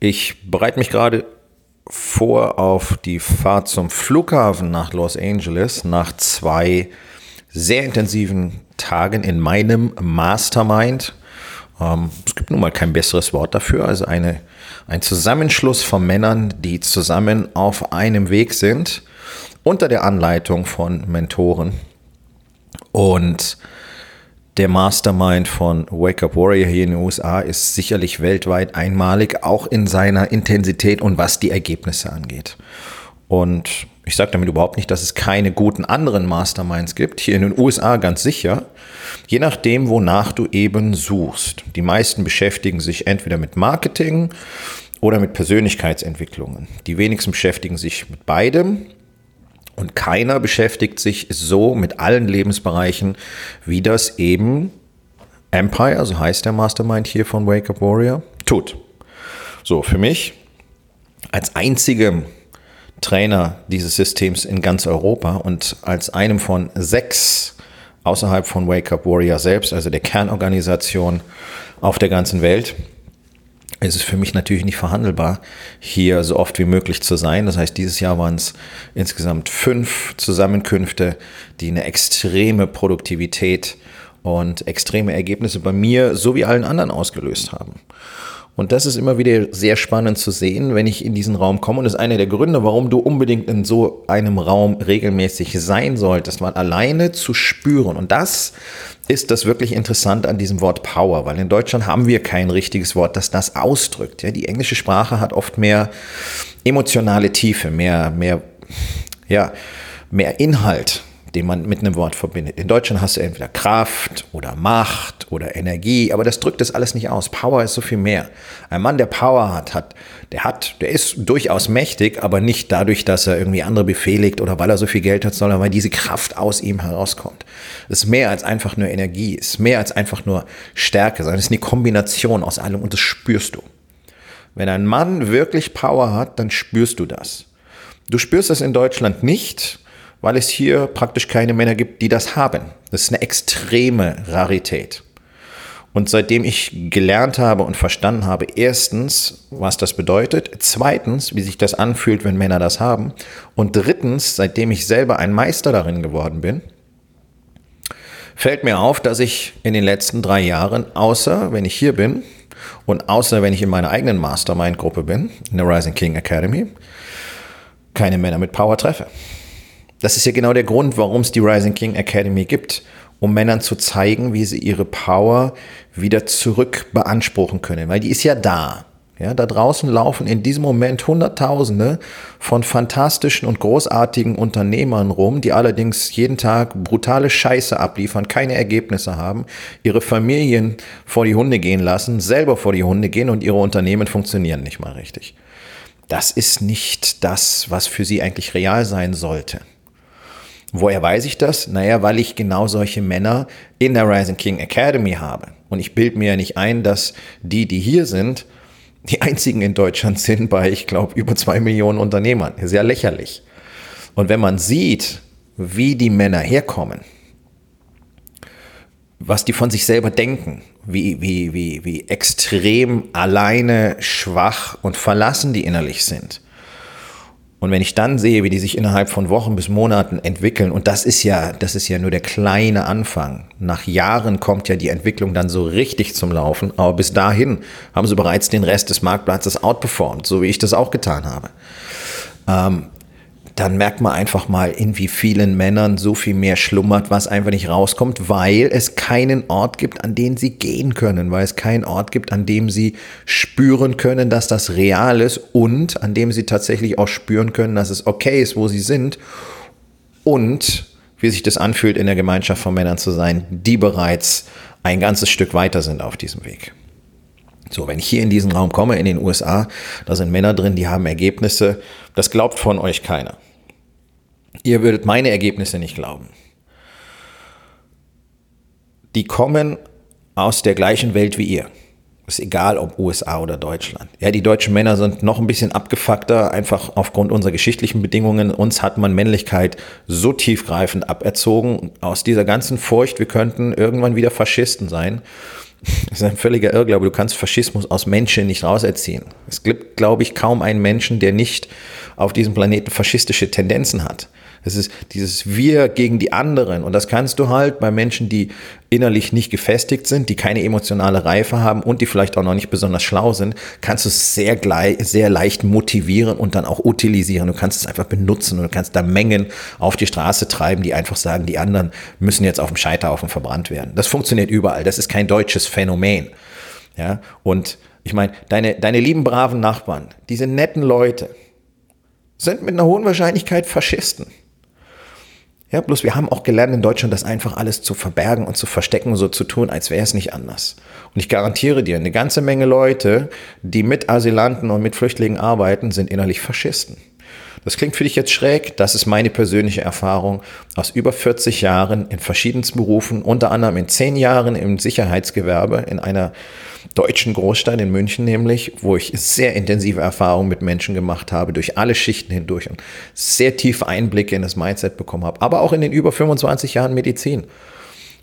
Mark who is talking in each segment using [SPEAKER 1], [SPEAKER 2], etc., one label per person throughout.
[SPEAKER 1] Ich bereite mich gerade vor auf die Fahrt zum Flughafen nach Los Angeles nach zwei sehr intensiven Tagen in meinem Mastermind. Ähm, es gibt nun mal kein besseres Wort dafür, also eine, ein Zusammenschluss von Männern, die zusammen auf einem Weg sind, unter der Anleitung von Mentoren. Und der Mastermind von Wake Up Warrior hier in den USA ist sicherlich weltweit einmalig, auch in seiner Intensität und was die Ergebnisse angeht. Und ich sage damit überhaupt nicht, dass es keine guten anderen Masterminds gibt. Hier in den USA ganz sicher. Je nachdem, wonach du eben suchst. Die meisten beschäftigen sich entweder mit Marketing oder mit Persönlichkeitsentwicklungen. Die wenigsten beschäftigen sich mit beidem. Und keiner beschäftigt sich so mit allen Lebensbereichen, wie das eben Empire, so heißt der Mastermind hier von Wake Up Warrior, tut. So, für mich als einzigem Trainer dieses Systems in ganz Europa und als einem von sechs außerhalb von Wake Up Warrior selbst, also der Kernorganisation auf der ganzen Welt, ist es für mich natürlich nicht verhandelbar, hier so oft wie möglich zu sein. Das heißt, dieses Jahr waren es insgesamt fünf Zusammenkünfte, die eine extreme Produktivität und extreme Ergebnisse bei mir sowie allen anderen ausgelöst haben. Und das ist immer wieder sehr spannend zu sehen, wenn ich in diesen Raum komme. Und das ist einer der Gründe, warum du unbedingt in so einem Raum regelmäßig sein solltest, mal alleine zu spüren. Und das ist das wirklich interessant an diesem Wort Power, weil in Deutschland haben wir kein richtiges Wort, das das ausdrückt. Ja, die englische Sprache hat oft mehr emotionale Tiefe, mehr, mehr, ja, mehr Inhalt den man mit einem Wort verbindet. In Deutschland hast du entweder Kraft oder Macht oder Energie, aber das drückt das alles nicht aus. Power ist so viel mehr. Ein Mann, der Power hat, hat, der hat, der ist durchaus mächtig, aber nicht dadurch, dass er irgendwie andere befehligt oder weil er so viel Geld hat, sondern weil diese Kraft aus ihm herauskommt. Es ist mehr als einfach nur Energie, es ist mehr als einfach nur Stärke, sondern es ist eine Kombination aus allem und das spürst du. Wenn ein Mann wirklich Power hat, dann spürst du das. Du spürst das in Deutschland nicht, weil es hier praktisch keine Männer gibt, die das haben. Das ist eine extreme Rarität. Und seitdem ich gelernt habe und verstanden habe, erstens, was das bedeutet, zweitens, wie sich das anfühlt, wenn Männer das haben, und drittens, seitdem ich selber ein Meister darin geworden bin, fällt mir auf, dass ich in den letzten drei Jahren, außer wenn ich hier bin und außer wenn ich in meiner eigenen Mastermind-Gruppe bin, in der Rising King Academy, keine Männer mit Power treffe. Das ist ja genau der Grund, warum es die Rising King Academy gibt, um Männern zu zeigen, wie sie ihre Power wieder zurück beanspruchen können, weil die ist ja da. Ja, da draußen laufen in diesem Moment Hunderttausende von fantastischen und großartigen Unternehmern rum, die allerdings jeden Tag brutale Scheiße abliefern, keine Ergebnisse haben, ihre Familien vor die Hunde gehen lassen, selber vor die Hunde gehen und ihre Unternehmen funktionieren nicht mal richtig. Das ist nicht das, was für sie eigentlich real sein sollte. Woher weiß ich das? Naja, weil ich genau solche Männer in der Rising King Academy habe. Und ich bilde mir ja nicht ein, dass die, die hier sind, die einzigen in Deutschland sind bei, ich glaube, über zwei Millionen Unternehmern. Sehr lächerlich. Und wenn man sieht, wie die Männer herkommen, was die von sich selber denken, wie, wie, wie, wie extrem alleine, schwach und verlassen die innerlich sind, und wenn ich dann sehe, wie die sich innerhalb von Wochen bis Monaten entwickeln, und das ist ja, das ist ja nur der kleine Anfang. Nach Jahren kommt ja die Entwicklung dann so richtig zum Laufen, aber bis dahin haben sie bereits den Rest des Marktplatzes outperformed, so wie ich das auch getan habe. Ähm, dann merkt man einfach mal, in wie vielen Männern so viel mehr schlummert, was einfach nicht rauskommt, weil es keinen Ort gibt, an den sie gehen können, weil es keinen Ort gibt, an dem sie spüren können, dass das real ist und an dem sie tatsächlich auch spüren können, dass es okay ist, wo sie sind und wie sich das anfühlt, in der Gemeinschaft von Männern zu sein, die bereits ein ganzes Stück weiter sind auf diesem Weg. So, wenn ich hier in diesen Raum komme, in den USA, da sind Männer drin, die haben Ergebnisse, das glaubt von euch keiner. Ihr würdet meine Ergebnisse nicht glauben. Die kommen aus der gleichen Welt wie ihr. Ist egal, ob USA oder Deutschland. Ja, die deutschen Männer sind noch ein bisschen abgefuckter, einfach aufgrund unserer geschichtlichen Bedingungen. Uns hat man Männlichkeit so tiefgreifend aberzogen. Aus dieser ganzen Furcht, wir könnten irgendwann wieder Faschisten sein. Das ist ein völliger Irrglaube. Du kannst Faschismus aus Menschen nicht rauserziehen. Es gibt, glaube ich, kaum einen Menschen, der nicht auf diesem Planeten faschistische Tendenzen hat. Es ist dieses Wir gegen die anderen. Und das kannst du halt bei Menschen, die innerlich nicht gefestigt sind, die keine emotionale Reife haben und die vielleicht auch noch nicht besonders schlau sind, kannst du es sehr, sehr leicht motivieren und dann auch utilisieren. Du kannst es einfach benutzen und du kannst da Mengen auf die Straße treiben, die einfach sagen, die anderen müssen jetzt auf dem Scheiterhaufen verbrannt werden. Das funktioniert überall. Das ist kein deutsches Phänomen. Ja, und ich meine, deine, deine lieben braven Nachbarn, diese netten Leute, sind mit einer hohen Wahrscheinlichkeit Faschisten. Ja, bloß wir haben auch gelernt in Deutschland, das einfach alles zu verbergen und zu verstecken, so zu tun, als wäre es nicht anders. Und ich garantiere dir, eine ganze Menge Leute, die mit Asylanten und mit Flüchtlingen arbeiten, sind innerlich Faschisten. Das klingt für dich jetzt schräg, das ist meine persönliche Erfahrung aus über 40 Jahren in verschiedensten Berufen, unter anderem in 10 Jahren im Sicherheitsgewerbe in einer deutschen Großstadt in München nämlich, wo ich sehr intensive Erfahrungen mit Menschen gemacht habe, durch alle Schichten hindurch und sehr tiefe Einblicke in das Mindset bekommen habe, aber auch in den über 25 Jahren Medizin,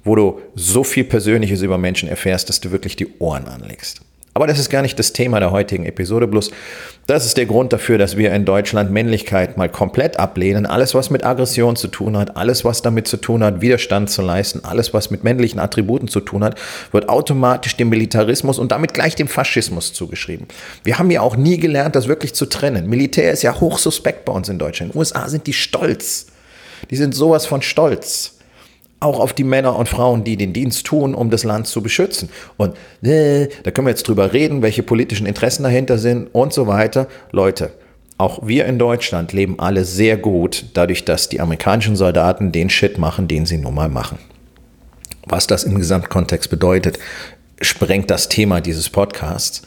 [SPEAKER 1] wo du so viel Persönliches über Menschen erfährst, dass du wirklich die Ohren anlegst. Aber das ist gar nicht das Thema der heutigen Episode. Bloß das ist der Grund dafür, dass wir in Deutschland Männlichkeit mal komplett ablehnen. Alles, was mit Aggression zu tun hat, alles, was damit zu tun hat, Widerstand zu leisten, alles, was mit männlichen Attributen zu tun hat, wird automatisch dem Militarismus und damit gleich dem Faschismus zugeschrieben. Wir haben ja auch nie gelernt, das wirklich zu trennen. Militär ist ja hochsuspekt bei uns in Deutschland. In den USA sind die stolz. Die sind sowas von stolz auch auf die Männer und Frauen, die den Dienst tun, um das Land zu beschützen. Und äh, da können wir jetzt drüber reden, welche politischen Interessen dahinter sind und so weiter. Leute, auch wir in Deutschland leben alle sehr gut, dadurch, dass die amerikanischen Soldaten den Shit machen, den sie nun mal machen. Was das im Gesamtkontext bedeutet, sprengt das Thema dieses Podcasts.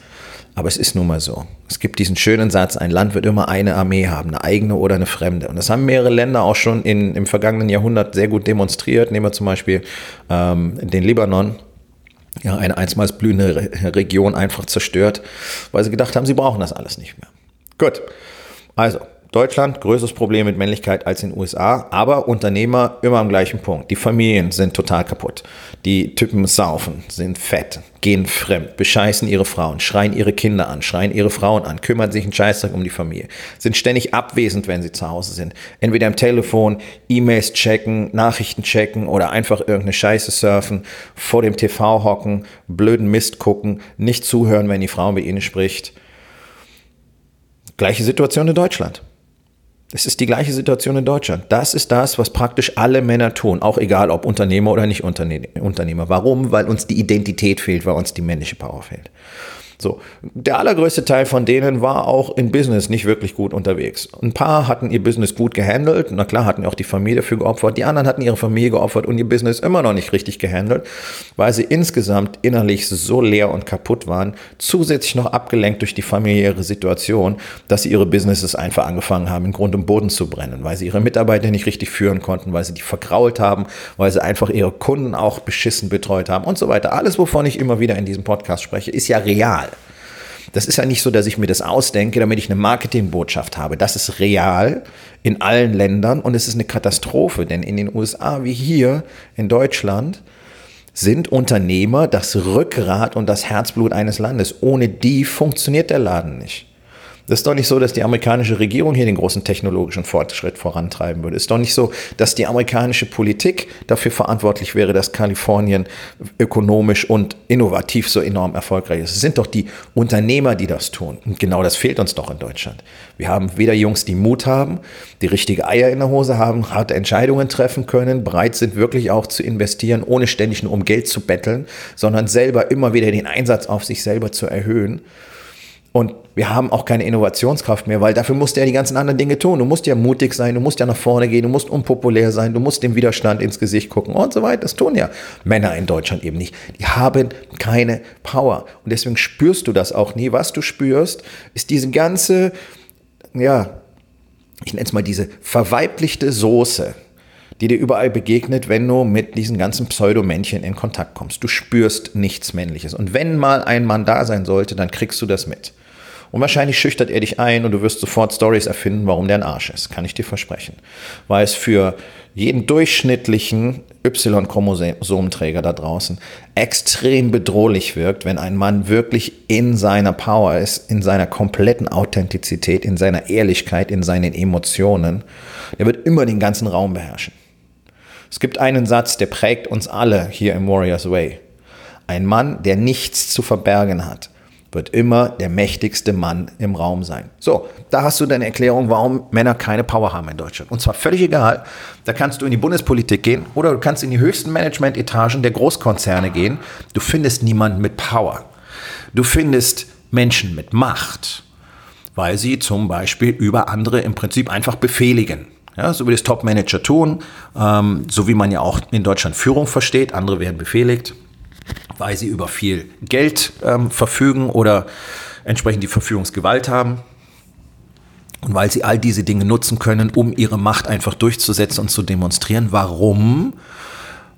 [SPEAKER 1] Aber es ist nun mal so. Es gibt diesen schönen Satz, ein Land wird immer eine Armee haben, eine eigene oder eine fremde. Und das haben mehrere Länder auch schon in, im vergangenen Jahrhundert sehr gut demonstriert. Nehmen wir zum Beispiel ähm, den Libanon. Ja, eine einstmals blühende Region einfach zerstört, weil sie gedacht haben, sie brauchen das alles nicht mehr. Gut, also Deutschland, größeres Problem mit Männlichkeit als in den USA, aber Unternehmer immer am gleichen Punkt. Die Familien sind total kaputt. Die Typen saufen, sind fett, gehen fremd, bescheißen ihre Frauen, schreien ihre Kinder an, schreien ihre Frauen an, kümmern sich einen Scheißtag um die Familie, sind ständig abwesend, wenn sie zu Hause sind. Entweder am Telefon, E-Mails checken, Nachrichten checken oder einfach irgendeine Scheiße surfen, vor dem TV hocken, blöden Mist gucken, nicht zuhören, wenn die Frau mit ihnen spricht. Gleiche Situation in Deutschland. Es ist die gleiche Situation in Deutschland. Das ist das, was praktisch alle Männer tun, auch egal ob Unternehmer oder nicht Unternehmer. Warum? Weil uns die Identität fehlt, weil uns die männliche Power fehlt. So, der allergrößte Teil von denen war auch in Business nicht wirklich gut unterwegs. Ein paar hatten ihr Business gut gehandelt, na klar, hatten auch die Familie dafür geopfert, die anderen hatten ihre Familie geopfert und ihr Business immer noch nicht richtig gehandelt, weil sie insgesamt innerlich so leer und kaputt waren, zusätzlich noch abgelenkt durch die familiäre Situation, dass sie ihre Businesses einfach angefangen haben, in Grund und Boden zu brennen, weil sie ihre Mitarbeiter nicht richtig führen konnten, weil sie die vergrault haben, weil sie einfach ihre Kunden auch beschissen betreut haben und so weiter. Alles, wovon ich immer wieder in diesem Podcast spreche, ist ja real. Das ist ja nicht so, dass ich mir das ausdenke, damit ich eine Marketingbotschaft habe. Das ist real in allen Ländern und es ist eine Katastrophe, denn in den USA wie hier in Deutschland sind Unternehmer das Rückgrat und das Herzblut eines Landes. Ohne die funktioniert der Laden nicht. Das ist doch nicht so, dass die amerikanische Regierung hier den großen technologischen Fortschritt vorantreiben würde. Es ist doch nicht so, dass die amerikanische Politik dafür verantwortlich wäre, dass Kalifornien ökonomisch und innovativ so enorm erfolgreich ist. Es sind doch die Unternehmer, die das tun. Und genau das fehlt uns doch in Deutschland. Wir haben weder Jungs, die Mut haben, die richtige Eier in der Hose haben, harte Entscheidungen treffen können, bereit sind wirklich auch zu investieren, ohne ständig nur um Geld zu betteln, sondern selber immer wieder den Einsatz auf sich selber zu erhöhen. Und wir haben auch keine Innovationskraft mehr, weil dafür musst du ja die ganzen anderen Dinge tun. Du musst ja mutig sein, du musst ja nach vorne gehen, du musst unpopulär sein, du musst dem Widerstand ins Gesicht gucken und so weiter. Das tun ja Männer in Deutschland eben nicht. Die haben keine Power. Und deswegen spürst du das auch nie. Was du spürst, ist diese ganze, ja, ich nenne es mal diese verweiblichte Soße die dir überall begegnet, wenn du mit diesen ganzen Pseudomännchen in Kontakt kommst. Du spürst nichts Männliches. Und wenn mal ein Mann da sein sollte, dann kriegst du das mit. Und wahrscheinlich schüchtert er dich ein und du wirst sofort Stories erfinden, warum der ein Arsch ist. Kann ich dir versprechen. Weil es für jeden durchschnittlichen Y-Chromosomträger da draußen extrem bedrohlich wirkt, wenn ein Mann wirklich in seiner Power ist, in seiner kompletten Authentizität, in seiner Ehrlichkeit, in seinen Emotionen. Der wird immer den ganzen Raum beherrschen. Es gibt einen Satz, der prägt uns alle hier im Warriors Way. Ein Mann, der nichts zu verbergen hat, wird immer der mächtigste Mann im Raum sein. So, da hast du deine Erklärung, warum Männer keine Power haben in Deutschland. Und zwar völlig egal. Da kannst du in die Bundespolitik gehen oder du kannst in die höchsten Management-Etagen der Großkonzerne gehen. Du findest niemanden mit Power. Du findest Menschen mit Macht, weil sie zum Beispiel über andere im Prinzip einfach befehligen. Ja, so wie das Top-Manager tun, ähm, so wie man ja auch in Deutschland Führung versteht. Andere werden befehligt, weil sie über viel Geld ähm, verfügen oder entsprechend die Verfügungsgewalt haben. Und weil sie all diese Dinge nutzen können, um ihre Macht einfach durchzusetzen und zu demonstrieren. Warum?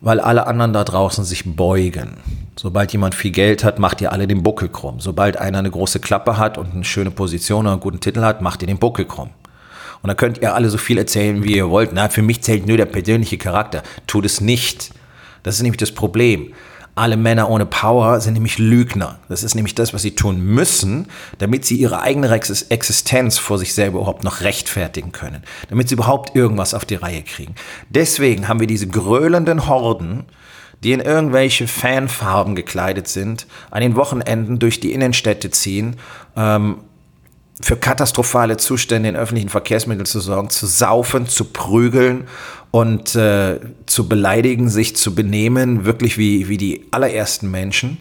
[SPEAKER 1] Weil alle anderen da draußen sich beugen. Sobald jemand viel Geld hat, macht ihr alle den Buckel krumm. Sobald einer eine große Klappe hat und eine schöne Position oder einen guten Titel hat, macht ihr den Buckel krumm. Und da könnt ihr alle so viel erzählen, wie ihr wollt. Na, für mich zählt nur der persönliche Charakter. Tut es nicht. Das ist nämlich das Problem. Alle Männer ohne Power sind nämlich Lügner. Das ist nämlich das, was sie tun müssen, damit sie ihre eigene Existenz vor sich selber überhaupt noch rechtfertigen können. Damit sie überhaupt irgendwas auf die Reihe kriegen. Deswegen haben wir diese gröhlenden Horden, die in irgendwelche Fanfarben gekleidet sind, an den Wochenenden durch die Innenstädte ziehen, ähm, für katastrophale Zustände in öffentlichen Verkehrsmitteln zu sorgen, zu saufen, zu prügeln und äh, zu beleidigen, sich zu benehmen, wirklich wie, wie die allerersten Menschen.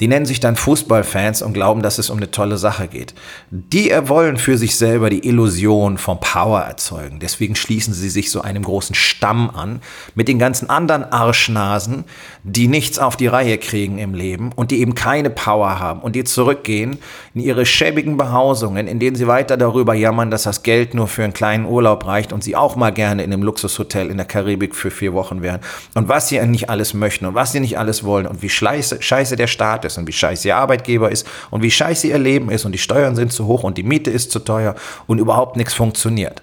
[SPEAKER 1] Die nennen sich dann Fußballfans und glauben, dass es um eine tolle Sache geht. Die wollen für sich selber die Illusion von Power erzeugen. Deswegen schließen sie sich so einem großen Stamm an mit den ganzen anderen Arschnasen, die nichts auf die Reihe kriegen im Leben und die eben keine Power haben und die zurückgehen in ihre schäbigen Behausungen, in denen sie weiter darüber jammern, dass das Geld nur für einen kleinen Urlaub reicht und sie auch mal gerne in einem Luxushotel in der Karibik für vier Wochen wären und was sie nicht alles möchten und was sie nicht alles wollen und wie scheiße, scheiße der Staat ist und wie scheiße ihr Arbeitgeber ist und wie scheiße ihr Leben ist und die Steuern sind zu hoch und die Miete ist zu teuer und überhaupt nichts funktioniert.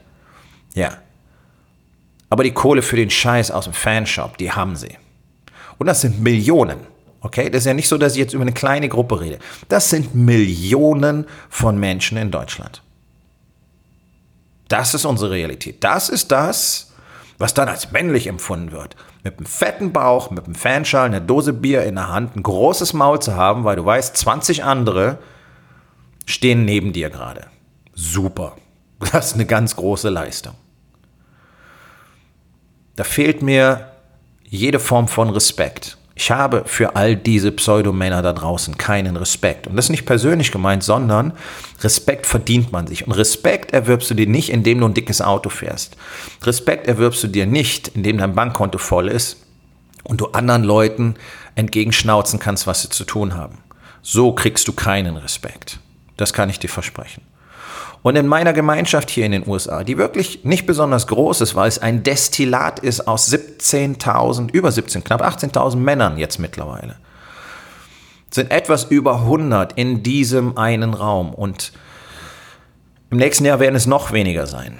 [SPEAKER 1] Ja. Aber die Kohle für den Scheiß aus dem Fanshop, die haben sie. Und das sind Millionen. Okay, das ist ja nicht so, dass ich jetzt über eine kleine Gruppe rede. Das sind Millionen von Menschen in Deutschland. Das ist unsere Realität. Das ist das, was dann als männlich empfunden wird mit einem fetten Bauch, mit einem Fanschal, einer Dose Bier in der Hand, ein großes Maul zu haben, weil du weißt, 20 andere stehen neben dir gerade. Super. Das ist eine ganz große Leistung. Da fehlt mir jede Form von Respekt. Ich habe für all diese Pseudomänner da draußen keinen Respekt. Und das ist nicht persönlich gemeint, sondern Respekt verdient man sich. Und Respekt erwirbst du dir nicht, indem du ein dickes Auto fährst. Respekt erwirbst du dir nicht, indem dein Bankkonto voll ist und du anderen Leuten entgegenschnauzen kannst, was sie zu tun haben. So kriegst du keinen Respekt. Das kann ich dir versprechen. Und in meiner Gemeinschaft hier in den USA, die wirklich nicht besonders groß ist, weil es ein Destillat ist aus 17.000, über 17, knapp 18.000 Männern jetzt mittlerweile, sind etwas über 100 in diesem einen Raum. Und im nächsten Jahr werden es noch weniger sein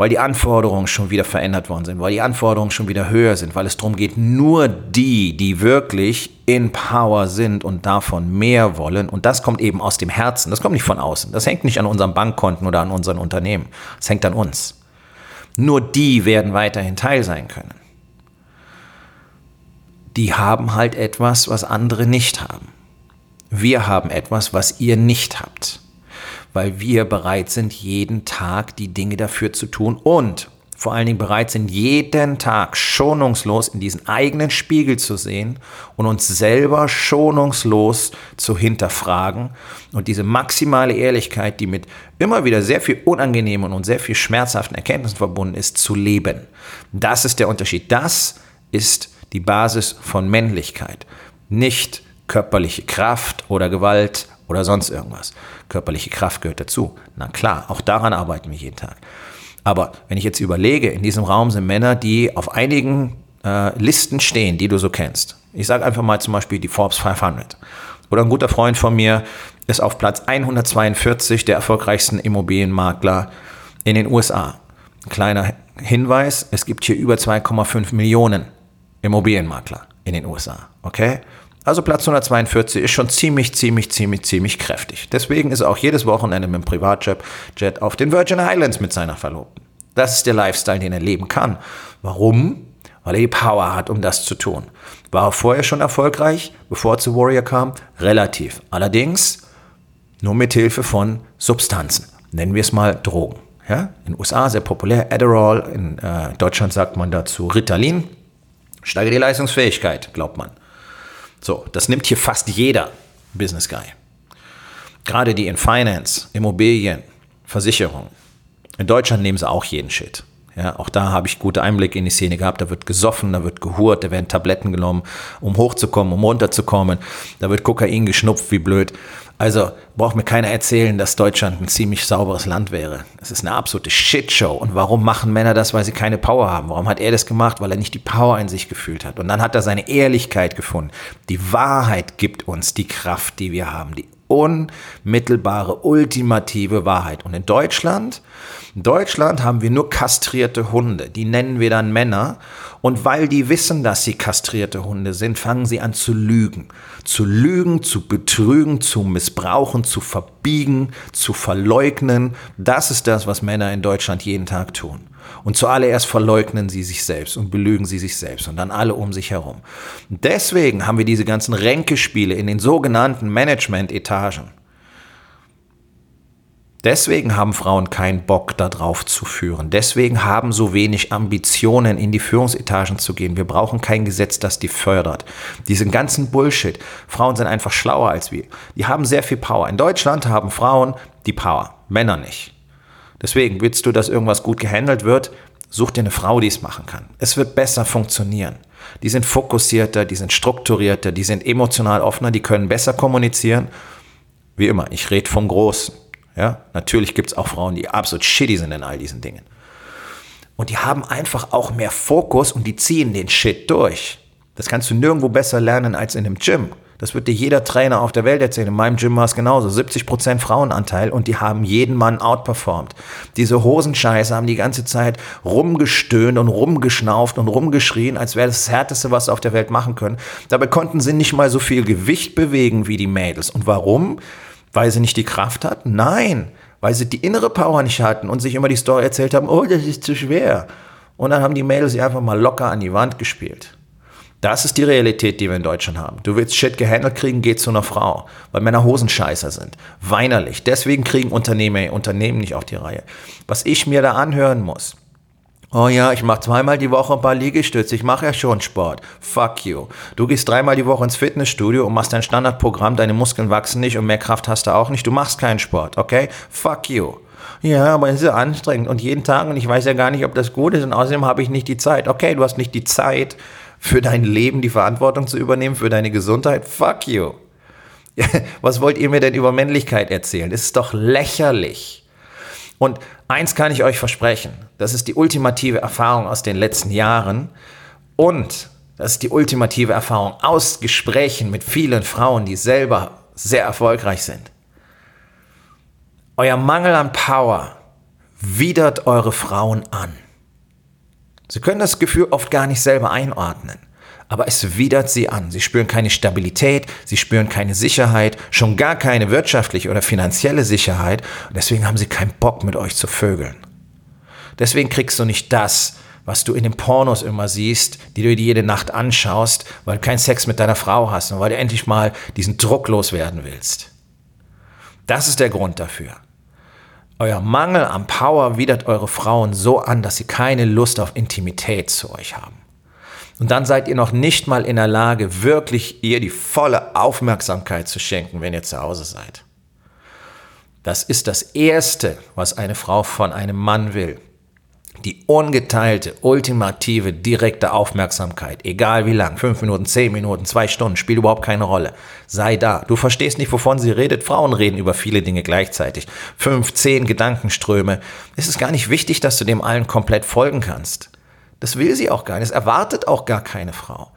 [SPEAKER 1] weil die Anforderungen schon wieder verändert worden sind, weil die Anforderungen schon wieder höher sind, weil es darum geht, nur die, die wirklich in Power sind und davon mehr wollen, und das kommt eben aus dem Herzen, das kommt nicht von außen, das hängt nicht an unseren Bankkonten oder an unseren Unternehmen, das hängt an uns. Nur die werden weiterhin Teil sein können. Die haben halt etwas, was andere nicht haben. Wir haben etwas, was ihr nicht habt weil wir bereit sind, jeden Tag die Dinge dafür zu tun und vor allen Dingen bereit sind, jeden Tag schonungslos in diesen eigenen Spiegel zu sehen und uns selber schonungslos zu hinterfragen und diese maximale Ehrlichkeit, die mit immer wieder sehr viel unangenehmen und sehr viel schmerzhaften Erkenntnissen verbunden ist, zu leben. Das ist der Unterschied. Das ist die Basis von Männlichkeit. Nicht körperliche Kraft oder Gewalt oder sonst irgendwas. Körperliche Kraft gehört dazu. Na klar, auch daran arbeiten wir jeden Tag. Aber wenn ich jetzt überlege, in diesem Raum sind Männer, die auf einigen äh, Listen stehen, die du so kennst. Ich sage einfach mal zum Beispiel die Forbes 500. Oder ein guter Freund von mir ist auf Platz 142 der erfolgreichsten Immobilienmakler in den USA. Kleiner Hinweis, es gibt hier über 2,5 Millionen Immobilienmakler in den USA. Okay? Also Platz 142 ist schon ziemlich, ziemlich, ziemlich, ziemlich kräftig. Deswegen ist er auch jedes Wochenende mit dem Privatjet Jet auf den Virgin Islands mit seiner Verlobten. Das ist der Lifestyle, den er leben kann. Warum? Weil er die Power hat, um das zu tun. War er vorher schon erfolgreich, bevor er zu Warrior kam? Relativ. Allerdings nur mit Hilfe von Substanzen. Nennen wir es mal Drogen. Ja? In den USA sehr populär Adderall, in äh, Deutschland sagt man dazu Ritalin. Steigert die Leistungsfähigkeit, glaubt man. So, das nimmt hier fast jeder Business Guy. Gerade die in Finance, Immobilien, Versicherung. In Deutschland nehmen sie auch jeden Shit. Ja, auch da habe ich gute Einblicke in die Szene gehabt. Da wird gesoffen, da wird gehurt, da werden Tabletten genommen, um hochzukommen, um runterzukommen. Da wird Kokain geschnupft, wie blöd. Also braucht mir keiner erzählen, dass Deutschland ein ziemlich sauberes Land wäre. Es ist eine absolute Shitshow. Und warum machen Männer das? Weil sie keine Power haben. Warum hat er das gemacht? Weil er nicht die Power in sich gefühlt hat. Und dann hat er seine Ehrlichkeit gefunden. Die Wahrheit gibt uns die Kraft, die wir haben. Die unmittelbare, ultimative Wahrheit. Und in Deutschland, in Deutschland haben wir nur kastrierte Hunde. Die nennen wir dann Männer. Und weil die wissen, dass sie kastrierte Hunde sind, fangen sie an zu lügen. Zu lügen, zu betrügen, zu missbrauchen, zu verbiegen, zu verleugnen. Das ist das, was Männer in Deutschland jeden Tag tun. Und zuallererst verleugnen sie sich selbst und belügen sie sich selbst und dann alle um sich herum. deswegen haben wir diese ganzen Ränkespiele in den sogenannten Management-Etagen. Deswegen haben Frauen keinen Bock darauf zu führen. Deswegen haben so wenig Ambitionen, in die Führungsetagen zu gehen. Wir brauchen kein Gesetz, das die fördert. Diesen ganzen Bullshit. Frauen sind einfach schlauer als wir. Die haben sehr viel Power. In Deutschland haben Frauen die Power, Männer nicht. Deswegen willst du, dass irgendwas gut gehandelt wird, such dir eine Frau, die es machen kann. Es wird besser funktionieren. Die sind fokussierter, die sind strukturierter, die sind emotional offener, die können besser kommunizieren. Wie immer, ich rede vom Großen. Ja, natürlich gibt es auch Frauen, die absolut shitty sind in all diesen Dingen. Und die haben einfach auch mehr Fokus und die ziehen den Shit durch. Das kannst du nirgendwo besser lernen als in einem Gym. Das wird dir jeder Trainer auf der Welt erzählen. In meinem Gym war es genauso. 70% Frauenanteil und die haben jeden Mann outperformed. Diese Hosenscheiße haben die ganze Zeit rumgestöhnt und rumgeschnauft und rumgeschrien, als wäre das das Härteste, was sie auf der Welt machen können. Dabei konnten sie nicht mal so viel Gewicht bewegen wie die Mädels. Und warum? Weil sie nicht die Kraft hatten? Nein, weil sie die innere Power nicht hatten und sich immer die Story erzählt haben, oh, das ist zu schwer. Und dann haben die Mädels sie einfach mal locker an die Wand gespielt. Das ist die Realität, die wir in Deutschland haben. Du willst Shit gehandelt kriegen, geh zu einer Frau, weil Männer Hosenscheißer sind. Weinerlich. Deswegen kriegen Unternehmer, Unternehmen nicht auf die Reihe. Was ich mir da anhören muss, Oh ja, ich mache zweimal die Woche ein paar Liegestütze. Ich mache ja schon Sport. Fuck you. Du gehst dreimal die Woche ins Fitnessstudio und machst dein Standardprogramm. Deine Muskeln wachsen nicht und mehr Kraft hast du auch nicht. Du machst keinen Sport, okay? Fuck you. Ja, aber es ist ja anstrengend und jeden Tag und ich weiß ja gar nicht, ob das gut ist und außerdem habe ich nicht die Zeit. Okay, du hast nicht die Zeit, für dein Leben die Verantwortung zu übernehmen, für deine Gesundheit? Fuck you. Was wollt ihr mir denn über Männlichkeit erzählen? Das ist doch lächerlich. Und eins kann ich euch versprechen, das ist die ultimative Erfahrung aus den letzten Jahren und das ist die ultimative Erfahrung aus Gesprächen mit vielen Frauen, die selber sehr erfolgreich sind. Euer Mangel an Power widert eure Frauen an. Sie können das Gefühl oft gar nicht selber einordnen. Aber es widert sie an. Sie spüren keine Stabilität, sie spüren keine Sicherheit, schon gar keine wirtschaftliche oder finanzielle Sicherheit. Und deswegen haben sie keinen Bock, mit euch zu vögeln. Deswegen kriegst du nicht das, was du in den Pornos immer siehst, die du dir jede Nacht anschaust, weil du keinen Sex mit deiner Frau hast und weil du endlich mal diesen Druck loswerden willst. Das ist der Grund dafür. Euer Mangel an Power widert eure Frauen so an, dass sie keine Lust auf Intimität zu euch haben. Und dann seid ihr noch nicht mal in der Lage, wirklich ihr die volle Aufmerksamkeit zu schenken, wenn ihr zu Hause seid. Das ist das Erste, was eine Frau von einem Mann will. Die ungeteilte, ultimative, direkte Aufmerksamkeit, egal wie lang, fünf Minuten, zehn Minuten, zwei Stunden, spielt überhaupt keine Rolle. Sei da. Du verstehst nicht, wovon sie redet. Frauen reden über viele Dinge gleichzeitig. Fünf, zehn Gedankenströme. Es ist gar nicht wichtig, dass du dem allen komplett folgen kannst. Das will sie auch gar nicht. Es erwartet auch gar keine Frau.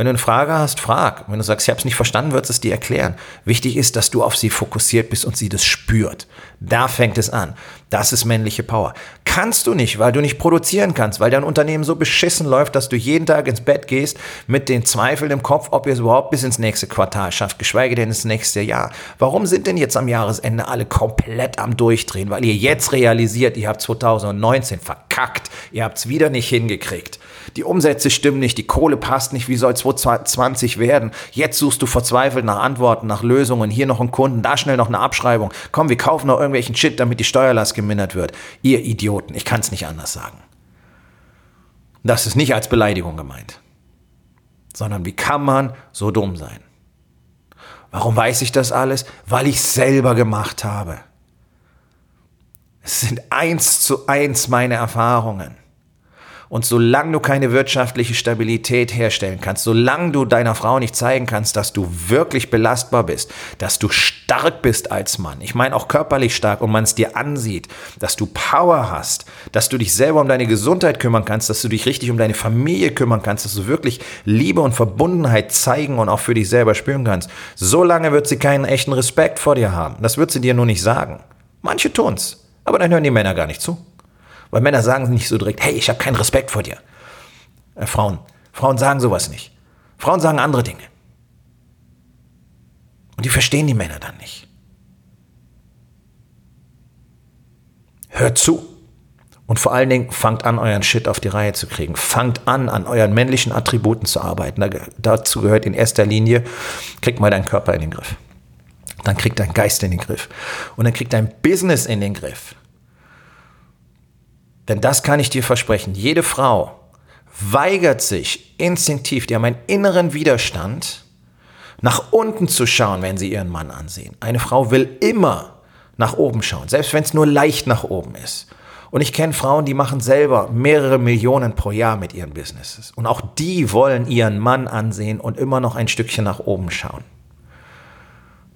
[SPEAKER 1] Wenn du eine Frage hast, frag. Wenn du sagst, ich habe es nicht verstanden, wird es dir erklären. Wichtig ist, dass du auf sie fokussiert bist und sie das spürt. Da fängt es an. Das ist männliche Power. Kannst du nicht, weil du nicht produzieren kannst, weil dein Unternehmen so beschissen läuft, dass du jeden Tag ins Bett gehst mit den Zweifeln im Kopf, ob ihr es überhaupt bis ins nächste Quartal schafft, geschweige denn ins nächste Jahr. Warum sind denn jetzt am Jahresende alle komplett am Durchdrehen? Weil ihr jetzt realisiert, ihr habt 2019 verkackt. Ihr habt es wieder nicht hingekriegt. Die Umsätze stimmen nicht, die Kohle passt nicht, wie soll 2020 werden? Jetzt suchst du verzweifelt nach Antworten, nach Lösungen, hier noch einen Kunden, da schnell noch eine Abschreibung. Komm, wir kaufen noch irgendwelchen Shit, damit die Steuerlast gemindert wird. Ihr Idioten, ich kann es nicht anders sagen. Das ist nicht als Beleidigung gemeint, sondern wie kann man so dumm sein? Warum weiß ich das alles? Weil ich selber gemacht habe. Es sind eins zu eins meine Erfahrungen. Und solange du keine wirtschaftliche Stabilität herstellen kannst, solange du deiner Frau nicht zeigen kannst, dass du wirklich belastbar bist, dass du stark bist als Mann, ich meine auch körperlich stark und man es dir ansieht, dass du Power hast, dass du dich selber um deine Gesundheit kümmern kannst, dass du dich richtig um deine Familie kümmern kannst, dass du wirklich Liebe und Verbundenheit zeigen und auch für dich selber spüren kannst, solange wird sie keinen echten Respekt vor dir haben. Das wird sie dir nur nicht sagen. Manche tun's, aber dann hören die Männer gar nicht zu. Weil Männer sagen nicht so direkt, hey, ich habe keinen Respekt vor dir. Äh, Frauen, Frauen sagen sowas nicht. Frauen sagen andere Dinge. Und die verstehen die Männer dann nicht. Hört zu. Und vor allen Dingen fangt an, euren Shit auf die Reihe zu kriegen. Fangt an, an euren männlichen Attributen zu arbeiten. dazu gehört in erster Linie, kriegt mal deinen Körper in den Griff. Dann kriegt dein Geist in den Griff. Und dann kriegt dein Business in den Griff. Denn das kann ich dir versprechen. Jede Frau weigert sich instinktiv, die haben einen inneren Widerstand, nach unten zu schauen, wenn sie ihren Mann ansehen. Eine Frau will immer nach oben schauen, selbst wenn es nur leicht nach oben ist. Und ich kenne Frauen, die machen selber mehrere Millionen pro Jahr mit ihren Businesses. Und auch die wollen ihren Mann ansehen und immer noch ein Stückchen nach oben schauen.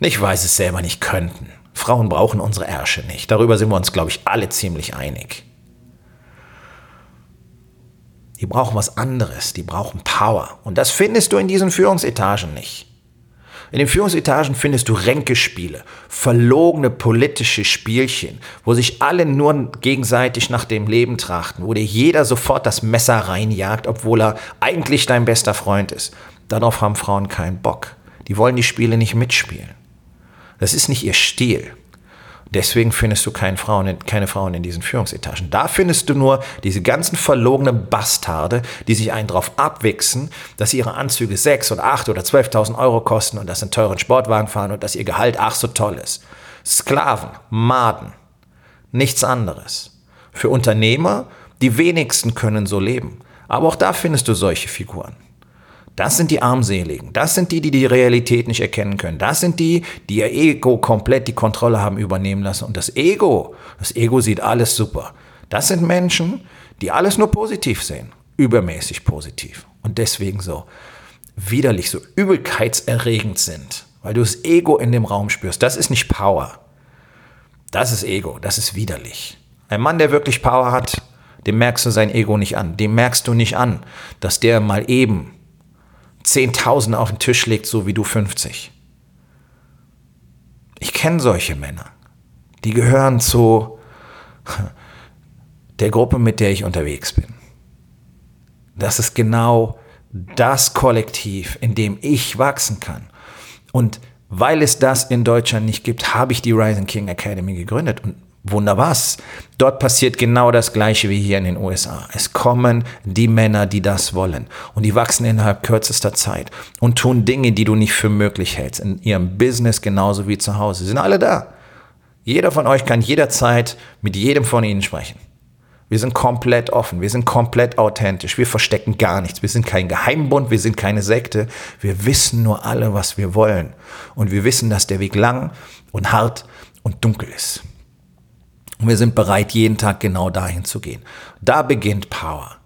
[SPEAKER 1] Ich weiß es selber nicht könnten. Frauen brauchen unsere Ärsche nicht. Darüber sind wir uns, glaube ich, alle ziemlich einig. Die brauchen was anderes, die brauchen Power. Und das findest du in diesen Führungsetagen nicht. In den Führungsetagen findest du Ränkespiele, verlogene politische Spielchen, wo sich alle nur gegenseitig nach dem Leben trachten, wo dir jeder sofort das Messer reinjagt, obwohl er eigentlich dein bester Freund ist. Darauf haben Frauen keinen Bock. Die wollen die Spiele nicht mitspielen. Das ist nicht ihr Stil. Deswegen findest du keine Frauen, keine Frauen in diesen Führungsetagen. Da findest du nur diese ganzen verlogenen Bastarde, die sich einen drauf abwichsen, dass ihre Anzüge sechs oder acht oder 12.000 Euro kosten und dass sie einen teuren Sportwagen fahren und dass ihr Gehalt ach so toll ist. Sklaven, Maden, nichts anderes. Für Unternehmer, die wenigsten können so leben. Aber auch da findest du solche Figuren. Das sind die Armseligen. Das sind die, die die Realität nicht erkennen können. Das sind die, die ihr Ego komplett die Kontrolle haben übernehmen lassen. Und das Ego, das Ego sieht alles super. Das sind Menschen, die alles nur positiv sehen. Übermäßig positiv. Und deswegen so widerlich, so übelkeitserregend sind. Weil du das Ego in dem Raum spürst. Das ist nicht Power. Das ist Ego. Das ist widerlich. Ein Mann, der wirklich Power hat, dem merkst du sein Ego nicht an. Dem merkst du nicht an, dass der mal eben 10.000 auf den Tisch legt, so wie du 50. Ich kenne solche Männer. Die gehören zu der Gruppe, mit der ich unterwegs bin. Das ist genau das Kollektiv, in dem ich wachsen kann. Und weil es das in Deutschland nicht gibt, habe ich die Rising King Academy gegründet. Und Wunder was. Dort passiert genau das Gleiche wie hier in den USA. Es kommen die Männer, die das wollen. Und die wachsen innerhalb kürzester Zeit und tun Dinge, die du nicht für möglich hältst. In ihrem Business genauso wie zu Hause. Sie sind alle da. Jeder von euch kann jederzeit mit jedem von ihnen sprechen. Wir sind komplett offen, wir sind komplett authentisch, wir verstecken gar nichts, wir sind kein Geheimbund, wir sind keine Sekte, wir wissen nur alle, was wir wollen. Und wir wissen, dass der Weg lang und hart und dunkel ist. Und wir sind bereit, jeden Tag genau dahin zu gehen. Da beginnt Power.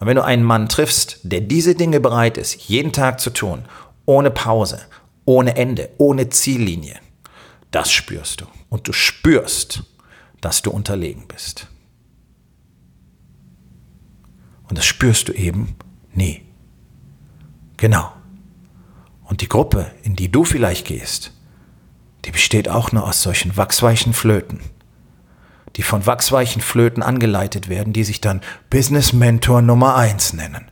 [SPEAKER 1] Und wenn du einen Mann triffst, der diese Dinge bereit ist, jeden Tag zu tun, ohne Pause, ohne Ende, ohne Ziellinie, das spürst du. Und du spürst, dass du unterlegen bist. Und das spürst du eben nie. Genau. Und die Gruppe, in die du vielleicht gehst, die besteht auch nur aus solchen wachsweichen Flöten, die von wachsweichen Flöten angeleitet werden, die sich dann Business Mentor Nummer eins nennen.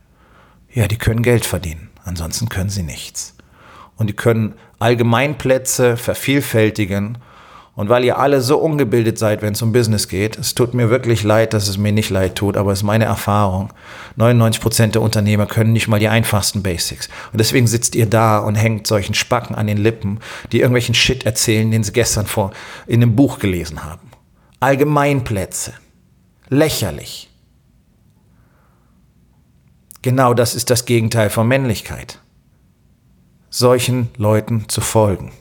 [SPEAKER 1] Ja, die können Geld verdienen, ansonsten können sie nichts. Und die können Allgemeinplätze vervielfältigen und weil ihr alle so ungebildet seid, wenn es um Business geht, es tut mir wirklich leid, dass es mir nicht leid tut, aber es ist meine Erfahrung. 99 Prozent der Unternehmer können nicht mal die einfachsten Basics. Und deswegen sitzt ihr da und hängt solchen Spacken an den Lippen, die irgendwelchen Shit erzählen, den sie gestern vor in einem Buch gelesen haben. Allgemeinplätze. Lächerlich. Genau das ist das Gegenteil von Männlichkeit. Solchen Leuten zu folgen.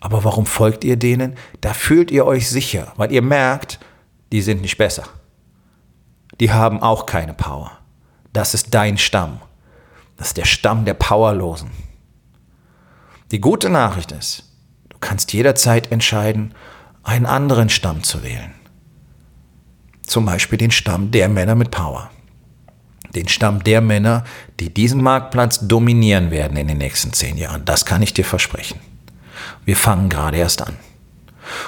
[SPEAKER 1] Aber warum folgt ihr denen? Da fühlt ihr euch sicher, weil ihr merkt, die sind nicht besser. Die haben auch keine Power. Das ist dein Stamm. Das ist der Stamm der Powerlosen. Die gute Nachricht ist, du kannst jederzeit entscheiden, einen anderen Stamm zu wählen. Zum Beispiel den Stamm der Männer mit Power. Den Stamm der Männer, die diesen Marktplatz dominieren werden in den nächsten zehn Jahren. Das kann ich dir versprechen. Wir fangen gerade erst an.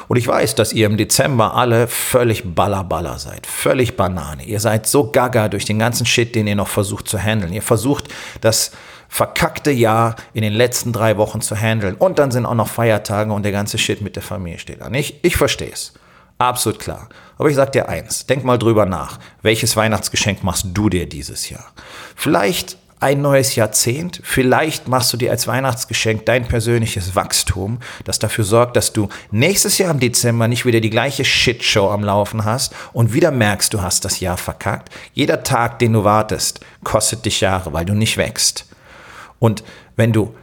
[SPEAKER 1] Und ich weiß, dass ihr im Dezember alle völlig ballerballer seid, völlig Banane. Ihr seid so gaga durch den ganzen Shit, den ihr noch versucht zu handeln. Ihr versucht das verkackte Jahr in den letzten drei Wochen zu handeln. Und dann sind auch noch Feiertage und der ganze Shit mit der Familie steht an. Ich, ich verstehe es. Absolut klar. Aber ich sag dir eins, denk mal drüber nach. Welches Weihnachtsgeschenk machst du dir dieses Jahr? Vielleicht ein neues Jahrzehnt. Vielleicht machst du dir als Weihnachtsgeschenk dein persönliches Wachstum, das dafür sorgt, dass du nächstes Jahr im Dezember nicht wieder die gleiche Shitshow am Laufen hast und wieder merkst, du hast das Jahr verkackt. Jeder Tag, den du wartest, kostet dich Jahre, weil du nicht wächst. Und wenn du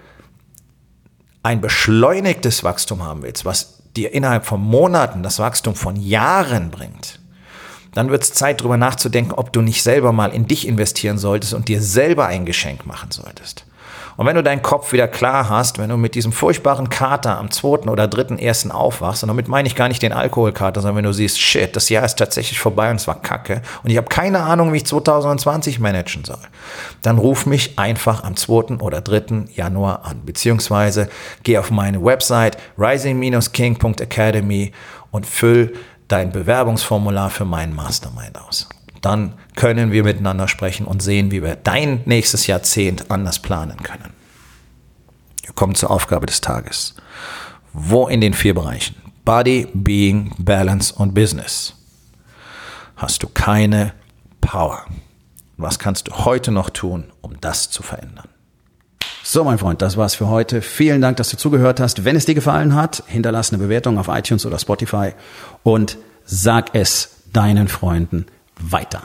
[SPEAKER 1] ein beschleunigtes Wachstum haben willst, was dir innerhalb von Monaten das Wachstum von Jahren bringt, dann wird es Zeit, darüber nachzudenken, ob du nicht selber mal in dich investieren solltest und dir selber ein Geschenk machen solltest. Und wenn du deinen Kopf wieder klar hast, wenn du mit diesem furchtbaren Kater am zweiten oder dritten ersten aufwachst, und damit meine ich gar nicht den Alkoholkater, sondern wenn du siehst, shit, das Jahr ist tatsächlich vorbei und es war kacke und ich habe keine Ahnung, wie ich 2020 managen soll, dann ruf mich einfach am 2. oder 3. Januar an, beziehungsweise geh auf meine Website rising-king.academy und füll dein Bewerbungsformular für meinen Mastermind aus. Dann können wir miteinander sprechen und sehen, wie wir dein nächstes Jahrzehnt anders planen können. Wir kommen zur Aufgabe des Tages. Wo in den vier Bereichen Body, Being, Balance und Business hast du keine Power? Was kannst du heute noch tun, um das zu verändern? So, mein Freund, das war's für heute. Vielen Dank, dass du zugehört hast. Wenn es dir gefallen hat, hinterlass eine Bewertung auf iTunes oder Spotify und sag es deinen Freunden weiter.